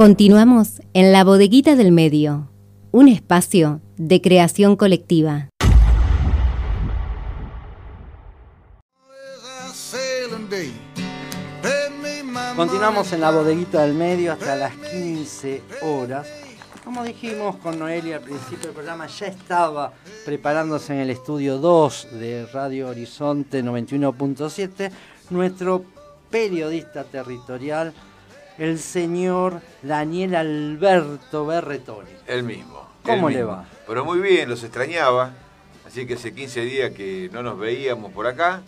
Continuamos en la bodeguita del medio, un espacio de creación colectiva. Continuamos en la bodeguita del medio hasta las 15 horas. Como dijimos con Noelia al principio del programa, ya estaba preparándose en el estudio 2 de Radio Horizonte 91.7 nuestro periodista territorial, el señor Daniel Alberto Berretoni. El mismo. ¿Cómo el le va? Pero muy bien, los extrañaba. Así que hace 15 días que no nos veíamos por acá.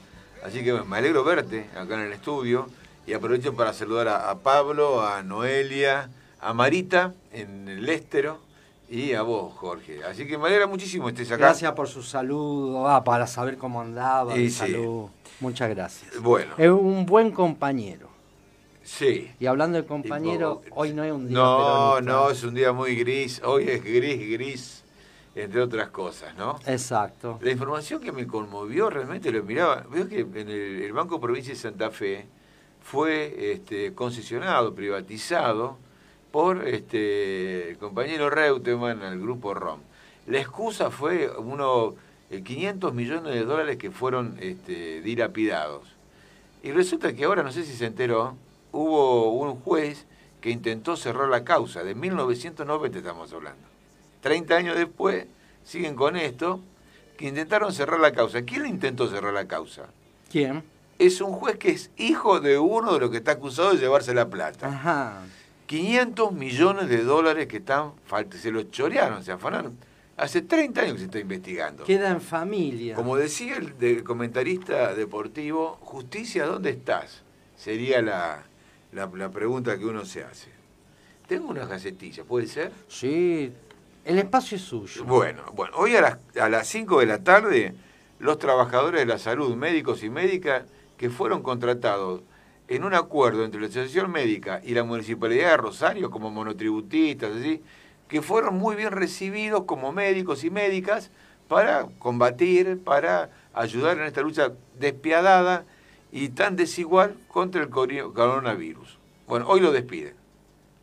Así que me alegro verte acá en el estudio. Y aprovecho para saludar a, a Pablo, a Noelia, a Marita en el Estero y a vos, Jorge. Así que me alegra muchísimo que estés acá. Gracias por su saludo, ah, para saber cómo andaba, el sí. salud. Muchas gracias. Bueno, Es un buen compañero. Sí. Y hablando de compañero, hoy no es un día No, peronista. no, es un día muy gris. Hoy es gris, gris, entre otras cosas, ¿no? Exacto. La información que me conmovió realmente lo miraba. Veo que en el, el Banco Provincia de Santa Fe fue este, concesionado, privatizado por este, el compañero Reutemann al grupo ROM. La excusa fue uno, eh, 500 millones de dólares que fueron este, dilapidados. Y resulta que ahora, no sé si se enteró, hubo un juez que intentó cerrar la causa. De 1990 estamos hablando. 30 años después, siguen con esto, que intentaron cerrar la causa. ¿Quién intentó cerrar la causa? ¿Quién? Es un juez que es hijo de uno de los que está acusado de llevarse la plata. Ajá. 500 millones de dólares que están, se los chorearon, se afanaron. Hace 30 años que se está investigando. Queda en familia. Como decía el, comentarista deportivo, justicia, ¿dónde estás? Sería la, la, la pregunta que uno se hace. Tengo una gacetilla, ¿puede ser? Sí, el espacio es suyo. Bueno, bueno, hoy a las, a las 5 de la tarde, los trabajadores de la salud, médicos y médicas, que fueron contratados en un acuerdo entre la Asociación Médica y la Municipalidad de Rosario, como monotributistas, así, que fueron muy bien recibidos como médicos y médicas para combatir, para ayudar en esta lucha despiadada y tan desigual contra el coronavirus. Bueno, hoy lo despiden.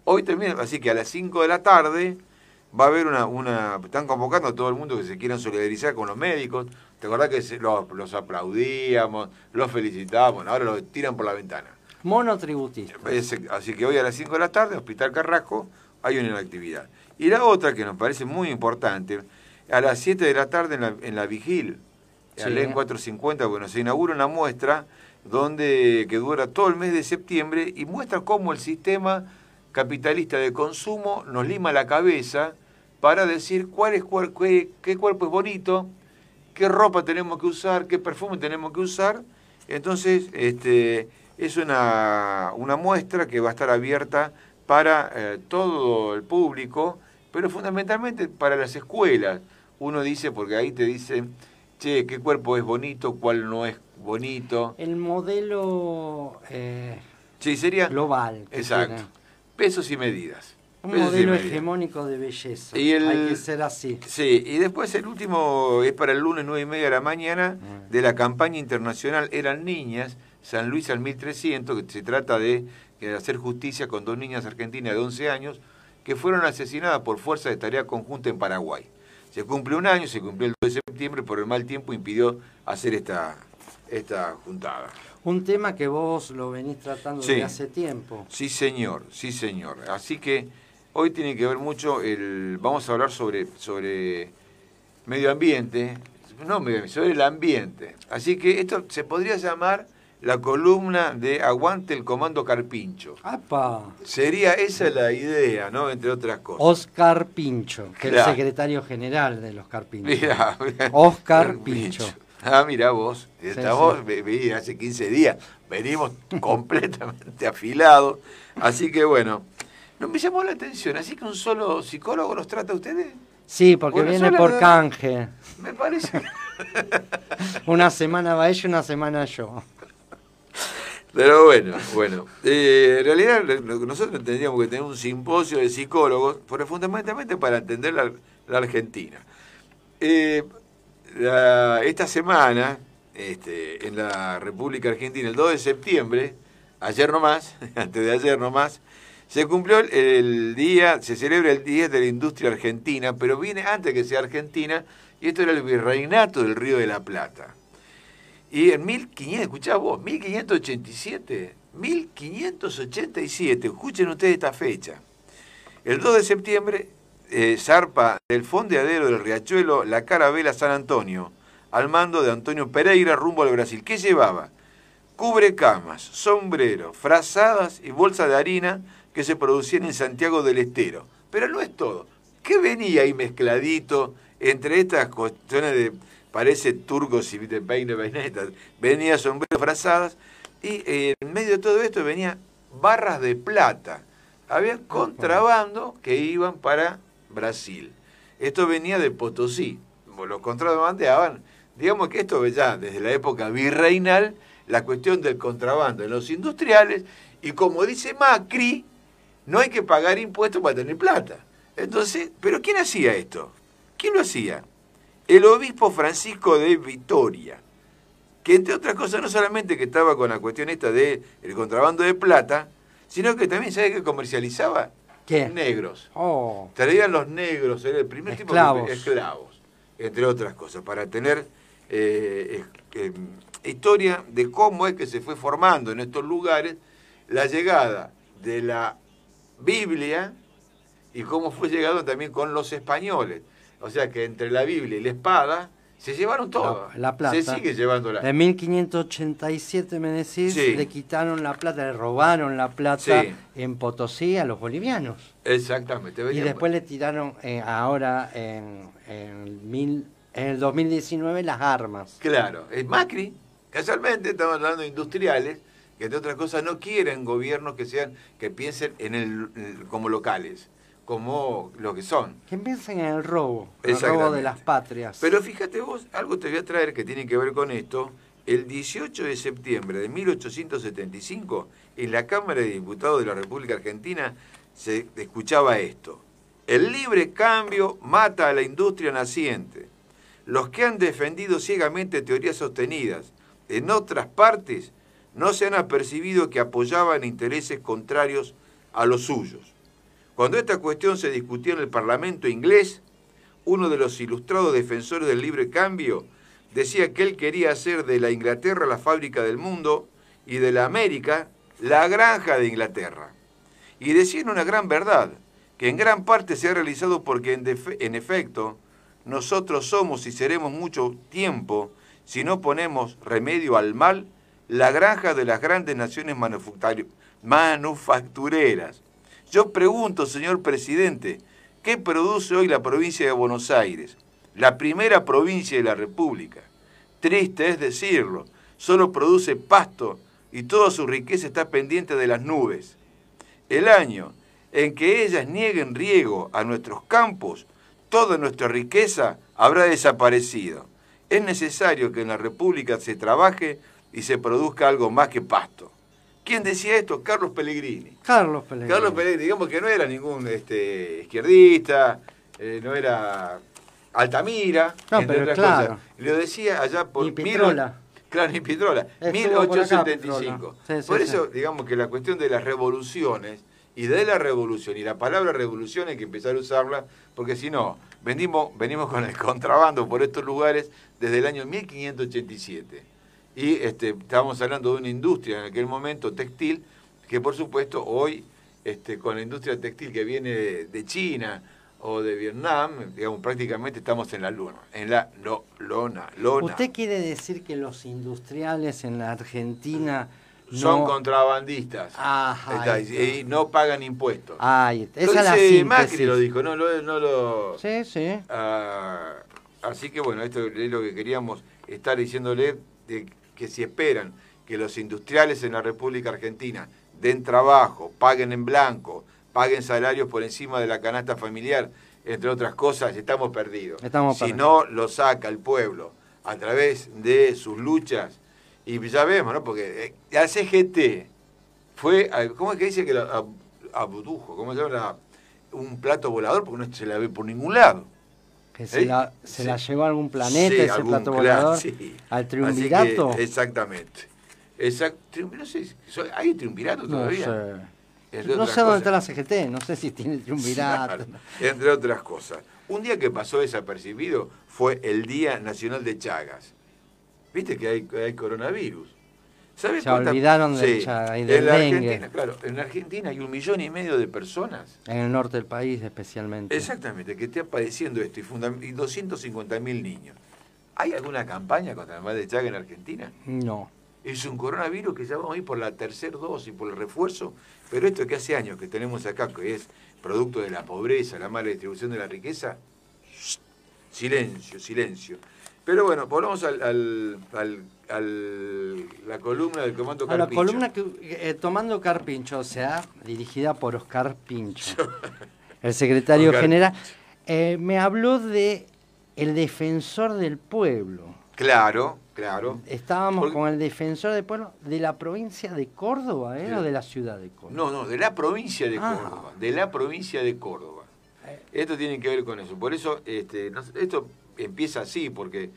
Hoy termina, así que a las 5 de la tarde va a haber una, una, están convocando a todo el mundo que se quieran solidarizar con los médicos. ¿Te acordás que se- los, los aplaudíamos, los felicitábamos, ahora los tiran por la ventana? Monotributista. Así que hoy a las 5 de la tarde, Hospital Carrasco, hay una actividad. Y la otra que nos parece muy importante, a las 7 de la tarde en la, en la Vigil, Sí. en la LEN 450, bueno, se inaugura una muestra donde, que dura todo el mes de septiembre y muestra cómo el sistema capitalista de consumo nos lima la cabeza para decir cuál es, cuál- qué, cuerpo es bonito, qué ropa tenemos que usar, qué perfume tenemos que usar. Entonces, este, es una, una muestra que va a estar abierta para eh, todo el público, pero fundamentalmente para las escuelas. Uno dice, porque ahí te dicen, che, qué cuerpo es bonito, cuál no es bonito. El modelo eh, Sí, sería... global. Exacto. tiene. Pesos y medidas. Un Pesos modelo hegemónico de belleza. Y el- Hay que ser así. Sí, y después el último es para el lunes 9 y media de la mañana Mm. de la campaña internacional Eran Niñas, San Luis al 1300, que se trata de, de hacer justicia con dos niñas argentinas de 11 años que fueron asesinadas por fuerza de tarea conjunta en Paraguay. Se cumple un año, se cumplió el 2 de septiembre, pero el mal tiempo impidió hacer esta, esta juntada. Un tema que vos lo venís tratando Sí. desde hace tiempo. Sí, señor, sí, señor. Así que hoy tiene que ver mucho el. Vamos a hablar sobre, sobre medio ambiente. No, medio ambiente, sobre el ambiente. Así que esto se podría llamar la columna de Aguante el Comando Carpincho. ¡Apa! Sería esa la idea, ¿no? Entre otras cosas. Oscar Pincho, que es el secretario general de los Carpinchos. Mirá, mirá. Oscar Pincho. Ah, mirá vos. Sí. ve- veí, hace 15 días. Venimos completamente afilados. Así que bueno. No me llamó la atención. Así que un solo psicólogo los trata a ustedes. Sí, porque Bueno, viene por canje. Me parece. Una semana va ella, una semana yo. Pero bueno, bueno. Eh, en realidad nosotros tendríamos que tener un simposio de psicólogos, fundamentalmente para entender la, Argentina. Eh, esta semana, este, en la República Argentina, el 2 de septiembre, ayer nomás, antes de ayer nomás, Se cumplió el día, se celebra el Día de la Industria Argentina, pero viene antes que sea Argentina, y esto era el virreinato del Río de la Plata. Y en 1500, escuchá vos, 1587, 1587, escuchen ustedes esta fecha. El 2 de septiembre eh, zarpa del fondeadero del Riachuelo la carabela San Antonio, al mando de Antonio Pereira rumbo al Brasil. ¿Qué llevaba? Cubre camas, sombreros, frazadas y bolsas de harina que se producían en Santiago del Estero. Pero no es todo. ¿Qué venía ahí mezcladito entre estas cuestiones de, parece turcos y de peine, peinetas? Venía sombreros, frazadas y eh, en medio de todo esto venía barras de plata. Había contrabando que iban para Brasil. Esto venía de Potosí. Los contrabandeaban. Digamos que esto ya desde la época virreinal, la cuestión del contrabando en los industriales. Y como dice Macri, no hay que pagar impuestos para tener plata. Entonces, ¿pero quién hacía esto? ¿Quién lo hacía? El obispo Francisco de Vitoria, que entre otras cosas no solamente que estaba con la cuestión esta del el contrabando de plata, sino que también, ¿sabe que comercializaba? ¿Qué? Negros. Oh. Traían los negros, era el primer tipo de esclavos, entre otras cosas, para tener eh, eh, historia de cómo es que se fue formando en estos lugares la llegada de la Biblia y cómo fue llegado también con los españoles. O sea que entre la Biblia y la espada se llevaron todo. La, plata. Se sigue llevándola. En 1587, me decís, le quitaron la plata, le robaron la plata en Potosí a los bolivianos. Exactamente. Y después le tiraron eh, ahora en, mil, en el 2019 las armas. Claro. Es Macri, casualmente estamos hablando de industriales, que de otras cosas no quieren gobiernos que sean, que piensen en el, como locales como lo que son. Que piensen en el robo, el robo de las patrias. Pero fíjate vos, algo te voy a traer que tiene que ver con esto. El 18 de septiembre de 1875, en la Cámara de Diputados de la República Argentina, se escuchaba esto. El libre cambio mata a la industria naciente. Los que han defendido ciegamente teorías sostenidas en otras partes no se han apercibido que apoyaban intereses contrarios a los suyos. Cuando esta cuestión se discutió en el Parlamento inglés, uno de los ilustrados defensores del libre cambio decía que él quería hacer de la Inglaterra la fábrica del mundo y de la América la granja de Inglaterra. Y decía una gran verdad, que en gran parte se ha realizado porque en efecto nosotros somos y seremos mucho tiempo, si no ponemos remedio al mal, la granja de las grandes naciones manufactureras yo pregunto, señor presidente, ¿qué produce hoy la provincia de Buenos Aires? La primera provincia de la República. Triste es decirlo, solo produce pasto y toda su riqueza está pendiente de las nubes. El año en que ellas nieguen riego a nuestros campos, toda nuestra riqueza habrá desaparecido. Es necesario que en la República se trabaje y se produzca algo más que pasto. ¿Quién decía esto? Carlos Pellegrini. Carlos Pellegrini. Carlos Pellegrini, digamos que no era ningún este, izquierdista, eh, no era Altamira, no, pero claro. Lo decía allá por... Ni Pitrola. claro, ni Pitrola. 1875. Por, eso, digamos que la cuestión de las revoluciones y de la revolución, y la palabra revolución hay que empezar a usarla, porque si no, venimos, venimos con el contrabando por estos lugares desde el año 1587 y este, estábamos hablando de una industria en aquel momento textil, que por supuesto hoy, este, con la industria textil que viene de, China o de Vietnam, digamos, prácticamente estamos en la luna, en la lona, lona. ¿Usted quiere decir que los industriales en la Argentina son contrabandistas Ajá, y, no pagan impuestos. Ay, esa es la Macri lo dijo, no, no, lo... Sí, sí. Ah, así que bueno, esto es lo que queríamos estar diciéndole de que si esperan que los industriales en la República Argentina den trabajo, paguen en blanco, paguen salarios por encima de la canasta familiar, entre otras cosas, estamos perdidos. si no lo saca el pueblo a través de sus luchas, y ya vemos, ¿no? Porque eh, la CGT fue, ¿cómo es que dice que abdujo? ¿Cómo se llama? Un plato volador, porque no se la ve por ningún lado. Que se, la, se la llevó a algún planeta ese plato volador. Al triunvirato. exactamente. Exacto. No sé, ¿hay triunvirato todavía? no sé dónde está la CGT, no sé si tiene triunvirato. entre otras cosas. Un día que pasó desapercibido fue el Día Nacional de Chagas. Viste que hay, hay coronavirus. ¿Sabes Se olvidaron de y del en Argentina, claro, en Argentina hay un millón y medio de personas. En el norte del país especialmente. Exactamente, que está padeciendo esto y, y 250 mil niños. ¿Hay alguna campaña contra el mal de Chagas en Argentina? No. Es un coronavirus que ya vamos a ir por la tercera dosis, por el refuerzo, pero esto que hace años que tenemos acá, que es producto de la pobreza, la mala distribución de la riqueza, silencio, silencio. Pero bueno, volvamos al, al, la columna del Comando Carpincho. A la columna que, eh, Tomando Carpincho, o sea, dirigida por Oscar Pincho, el secretario general, eh, me habló de el defensor del pueblo. Claro, Claro. Estábamos con el defensor del pueblo de la provincia de Córdoba, ¿eh? ¿O de la ciudad de Córdoba? No, no, de la provincia de ah. Córdoba. De la provincia de Córdoba. Eh. Esto tiene que ver con eso. Por eso, este, esto empieza así, porque.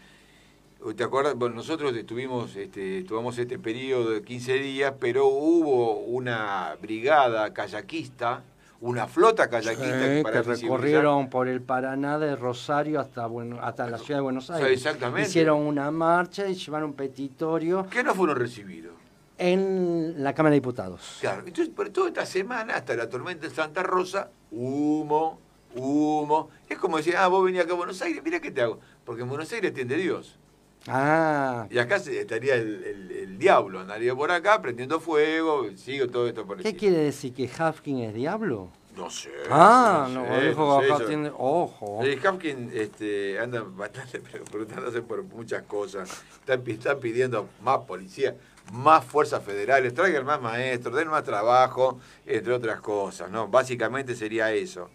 ¿Te acuerdas? Bueno, nosotros estuvimos, este, tuvimos este periodo de 15 días, pero hubo una brigada kayakista una flota kayakista que recorrieron por el Paraná de Rosario hasta bueno, hasta la ciudad de Buenos Aires. exactamente. Hicieron una marcha y llevaron un petitorio. ¿Qué no fueron recibidos? En la Cámara de Diputados. Claro, entonces por toda esta semana, hasta la tormenta de Santa Rosa, humo, humo. Es como decir, ah, vos venís acá a Buenos Aires, mira qué te hago. Porque en Buenos Aires atiende Dios. Ah. Y acá estaría el, diablo, andaría por acá prendiendo fuego, sigo todo esto por ¿Qué quiere decir? ¿Que Hafkin es diablo? No sé. Ah, no, dijo acá tiene. Ojo. Hafkin este, anda bastante preguntándose por muchas cosas. Están, pidiendo más policía, más fuerzas federales, traigan más maestros, den más trabajo, entre otras cosas, ¿no? Básicamente sería eso.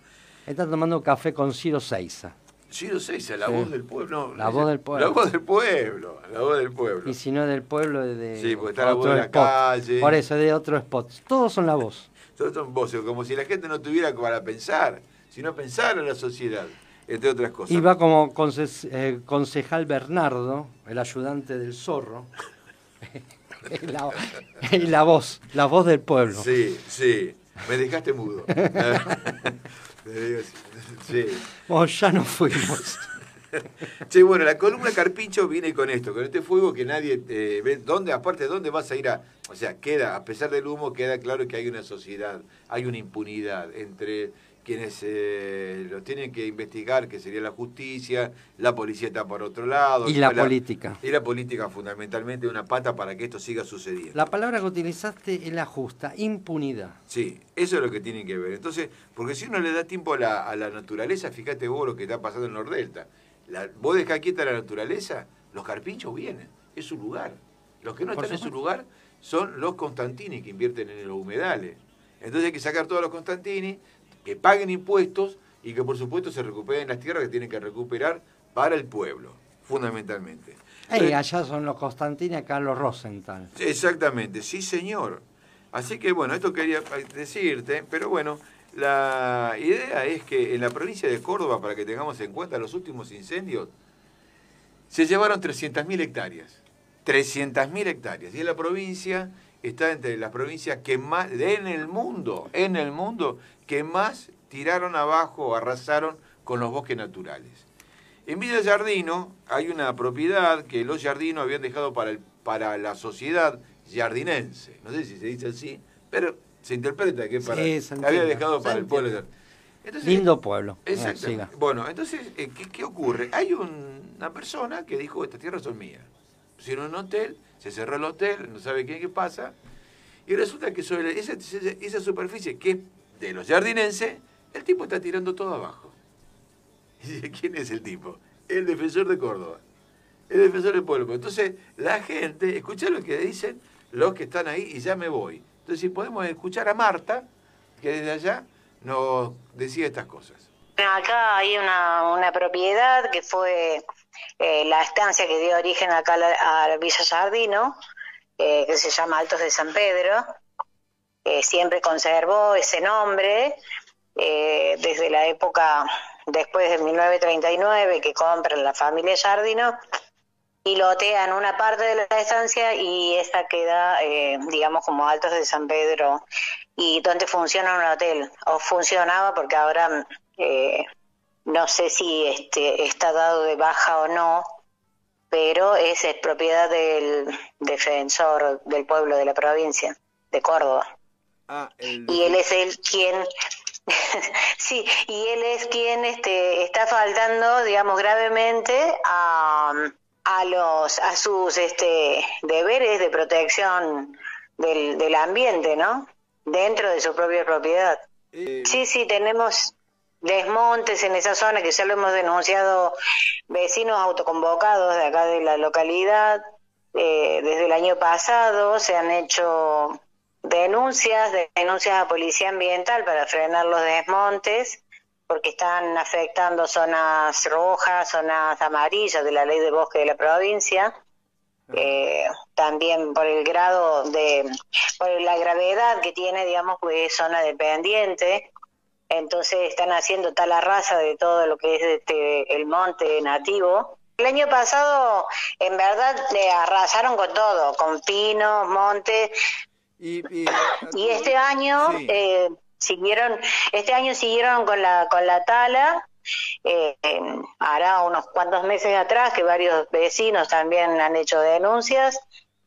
Están tomando café con Ciro Seiza. Ciro Seiza, la voz del pueblo. la voz del pueblo. La voz del pueblo, la voz del pueblo. Y si no del pueblo, de. Sí, porque está la voz de la calle. Por eso, es de otro spot. Todos son la voz. Todos son voces, como si la gente no tuviera para pensar, sino pensar en la sociedad, entre otras cosas. Y va como eh, concejal Bernardo, el ayudante del zorro. y, la, y la voz, la voz del pueblo. Sí, sí. Me dejaste mudo. Sí. ya no fuimos. Sí, bueno, la columna Carpincho viene con esto, con este fuego que nadie eh, ve. ¿Dónde, aparte, dónde vas a ir a.? O sea, queda, a pesar del humo, queda claro que hay una sociedad, hay una impunidad entre quienes eh, lo tienen que investigar, que sería la justicia, la policía está por otro lado. Y la, política. Y la política fundamentalmente una pata para que esto siga sucediendo. La palabra que utilizaste es la justa, impunidad. Sí, eso es lo que tienen que ver. Entonces, porque si uno le da tiempo a la, a la naturaleza, fíjate vos lo que está pasando en Nordelta. La, vos dejás quieta la naturaleza, los carpinchos vienen, es su lugar. Los que no están en su lugar son los Constantini que invierten en los humedales. Entonces hay que sacar todos los Constantini, que paguen impuestos y que por supuesto se recuperen las tierras que tienen que recuperar para el pueblo, fundamentalmente. allá son los Constantini, acá los Rosenthal. Exactamente, sí señor. Así que bueno, esto quería decirte, pero bueno, la idea es que en la provincia de Córdoba, para que tengamos en cuenta los últimos incendios, se llevaron 300.000 hectáreas. 300.000 hectáreas. Y en la provincia está entre las provincias que más, en el mundo, en el mundo, que más tiraron abajo, arrasaron con los bosques naturales. En Villa Jardino hay una propiedad que los jardinos habían dejado para, el, para la sociedad jardinense. No sé si se dice así, pero se interpreta que para, había dejado para el pueblo. Lindo pueblo. Exacto. bueno, entonces, eh, ¿qué, ocurre? Hay una persona que dijo, estas tierras son mías. Pusieron un hotel, se cerró el hotel, no sabe qué, qué pasa, y resulta que sobre esa, superficie que de los jardinenses, el tipo está tirando todo abajo. ¿quién es el tipo? El defensor de Córdoba. El defensor del pueblo. Entonces, la gente, escucha lo que dicen los que están ahí y ya me voy. Entonces, si podemos escuchar a Marta, que desde allá nos decía estas cosas. Acá hay una, propiedad que fue eh, la estancia que dio origen acá a, Villa Jardino, eh, que se llama Altos de San Pedro, siempre conservó ese nombre eh, desde la época después de 1939 que compran la familia Jardino y lotean una parte de la estancia y esta queda, eh, digamos, como Altos de San Pedro. Y donde funciona un hotel, o funcionaba porque ahora no sé si este, está dado de baja o no, pero es, propiedad del defensor del pueblo de la provincia de Córdoba. Ah, y él es el quien sí, y él es quien este, está faltando, digamos, gravemente a, a los a sus este deberes de protección del, del ambiente, ¿no? Dentro de su propia propiedad. Eh, sí, sí, tenemos desmontes en esa zona que ya lo hemos denunciado vecinos autoconvocados de acá de la localidad. Eh, desde el año pasado se han hecho denuncias, denuncias a policía ambiental para frenar los desmontes porque están afectando zonas rojas, zonas amarillas de la ley de bosque de la provincia. Eh, también por el grado de, por la gravedad que tiene, digamos, que es zona dependiente. Entonces están haciendo tal arrasa de todo lo que es este, el monte nativo. El año pasado, en verdad, le arrasaron con todo, con pinos, montes. Y, este año, eh, siguieron, este año siguieron con la, con la tala, eh, hará unos cuantos meses atrás que varios vecinos también han hecho denuncias.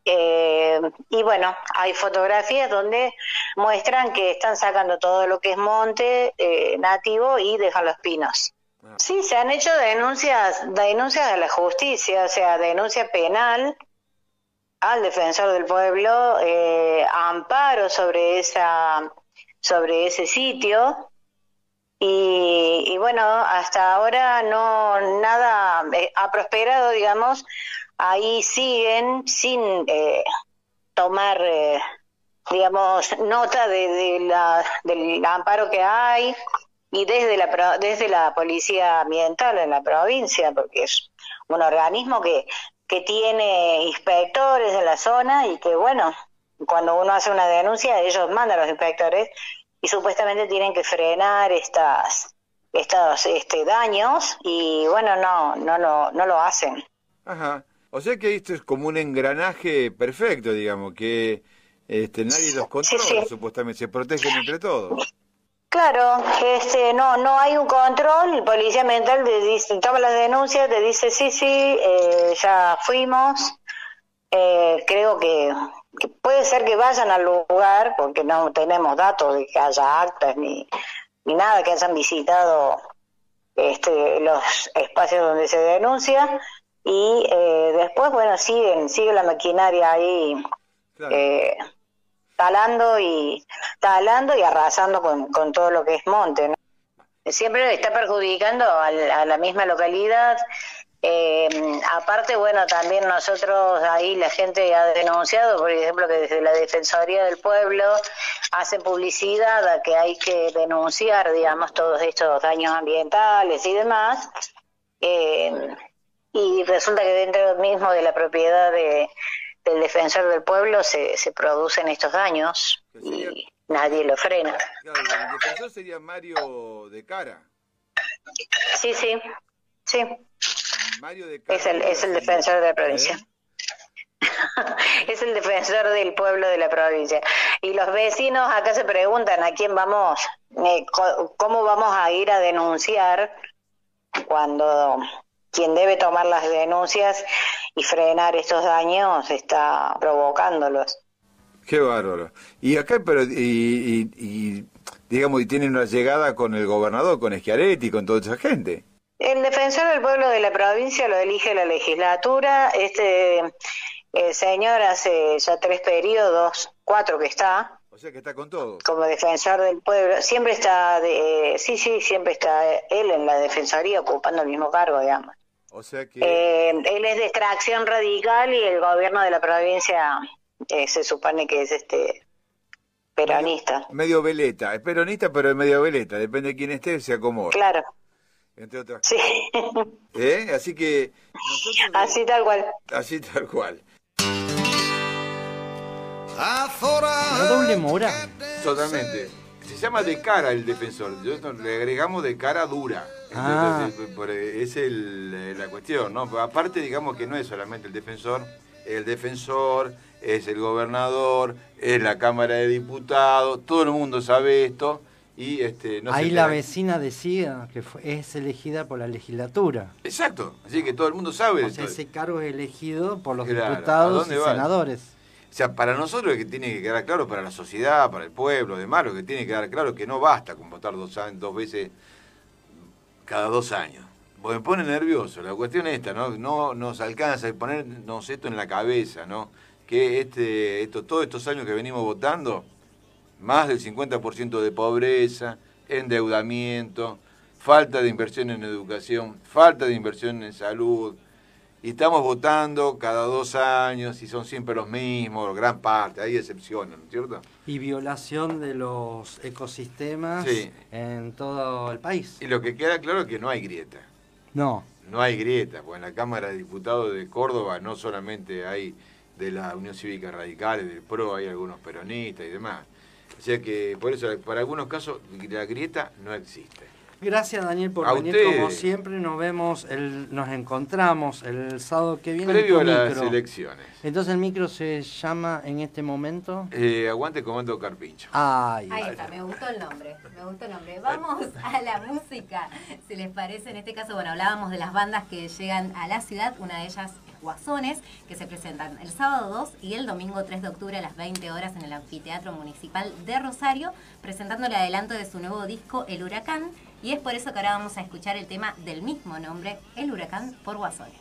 Eh, y bueno, hay fotografías donde muestran que están sacando todo lo que es monte eh, nativo y dejan los pinos. Ah. Sí, se han hecho denuncias, denuncias a la justicia, o sea, denuncia penal al defensor del pueblo, eh, amparo sobre esa sobre ese sitio y, bueno, hasta ahora no nada eh, ha prosperado, digamos, ahí siguen sin eh, tomar, eh, digamos, nota de, la, del amparo que hay y desde la, desde la Policía Ambiental en la provincia, porque es un organismo que, que tiene inspectores en la zona y que, bueno, cuando uno hace una denuncia, ellos mandan a los inspectores y supuestamente tienen que frenar estas estos este, daños y bueno, no, no, no, no lo hacen. Ajá. O sea que esto es como un engranaje perfecto, digamos, que este, nadie los controla, supuestamente, se protegen entre todos. Claro, este, no, no hay un control, el policía mental te dice, toma las denuncias, te dice sí, sí, eh, ya fuimos, eh, creo que puede ser que vayan al lugar, porque no tenemos datos de que haya actas ni, ni nada, que hayan visitado este, los espacios donde se denuncia, y eh, después, bueno, siguen, sigue la maquinaria ahí eh, talando y talando y arrasando con, con todo lo que es monte. Siempre está perjudicando a la misma localidad eh, aparte, bueno, también nosotros ahí la gente ha denunciado, por ejemplo, que desde la Defensoría del Pueblo hacen publicidad a que hay que denunciar, digamos, todos estos daños ambientales y demás. Eh, y resulta que dentro mismo de la propiedad de, del defensor del pueblo se, se producen estos daños y nadie lo frena. Claro, el defensor sería Mario de Cara. Sí, sí, sí es el, es el defensor de la provincia. ¿Eh? es el defensor del pueblo de la provincia. Y los vecinos acá se preguntan a quién vamos, eh, cómo vamos a ir a denunciar cuando quien debe tomar las denuncias y frenar estos daños está provocándolos. Qué bárbaro. Y acá, pero, y, y digamos, y tienen una llegada con el gobernador, con Schiaretti, con toda esa gente. El defensor del pueblo de la provincia lo elige la legislatura. Este el señor hace ya tres periodos, cuatro que está. O sea que está con todo. Como defensor del pueblo. Siempre está, de, sí, sí, siempre está él en la defensoría ocupando el mismo cargo, digamos. O sea que... Eh, él es de extracción radical y el gobierno de la provincia eh, se supone que es este peronista. Medio, veleta, es peronista pero es medio veleta, depende de quién esté, se acomoda. Claro entre otras sí. ¿Eh? Así que... así tal cual. Así tal cual. ¿La doble mora? Totalmente. se llama de cara el defensor. le agregamos de cara dura. Ah. es el, la cuestión, ¿no? Aparte, digamos que no es solamente el defensor, el defensor, es el gobernador, es la Cámara de Diputados, todo el mundo sabe esto. Y este, no Ahí la vecina decía que es elegida por la legislatura. Exacto, así que todo el mundo sabe. O sea, ese cargo es elegido por los diputados y senadores. O sea, para nosotros lo que tiene que quedar claro, para la sociedad, para el pueblo, demás, lo que tiene que quedar claro es que no basta con votar dos, dos veces cada dos años. Me pone nervioso. La cuestión es esta, ¿no? No nos alcanza a ponernos esto en la cabeza, ¿no? Que este, esto, todos estos años que venimos votando, más del 50% de pobreza, endeudamiento, falta de inversión en educación, falta de inversión en salud, y estamos votando cada dos años y son siempre los mismos, gran parte, hay excepciones, ¿no es cierto? Y violación de los ecosistemas en todo el país. Y lo que queda claro es que no hay grieta. No. No hay grieta, porque en la Cámara de Diputados de Córdoba no solamente hay de la Unión Cívica Radical, del PRO, hay algunos peronistas y demás. O sea que por eso, para algunos casos, la grieta no existe. Gracias Daniel por venir como siempre. Nos vemos, el, nos encontramos el sábado que viene. Previo a las elecciones. Entonces el micro se llama en este momento. Eh, aguante Comando Carpincho. Ahí está, me gustó el nombre. Me gustó el nombre. Vamos a la música, si les parece. En este caso, bueno, hablábamos de las bandas que llegan a la ciudad. Una de ellas es Guasones, que se presentan el sábado 2 y el domingo 3 de octubre a las 20 horas en el Anfiteatro Municipal de Rosario, presentando el adelanto de su nuevo disco El Huracán y es por eso que ahora vamos a escuchar el tema del mismo nombre, El Huracán por Guasones.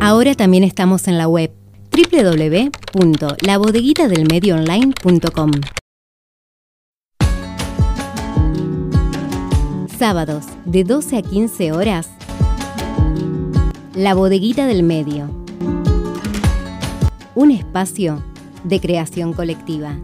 Ahora también estamos en la web www.labodeguitadelmedioonline.com. Sábados de 12 a 15 horas. La Bodeguita del Medio. Un espacio de creación colectiva.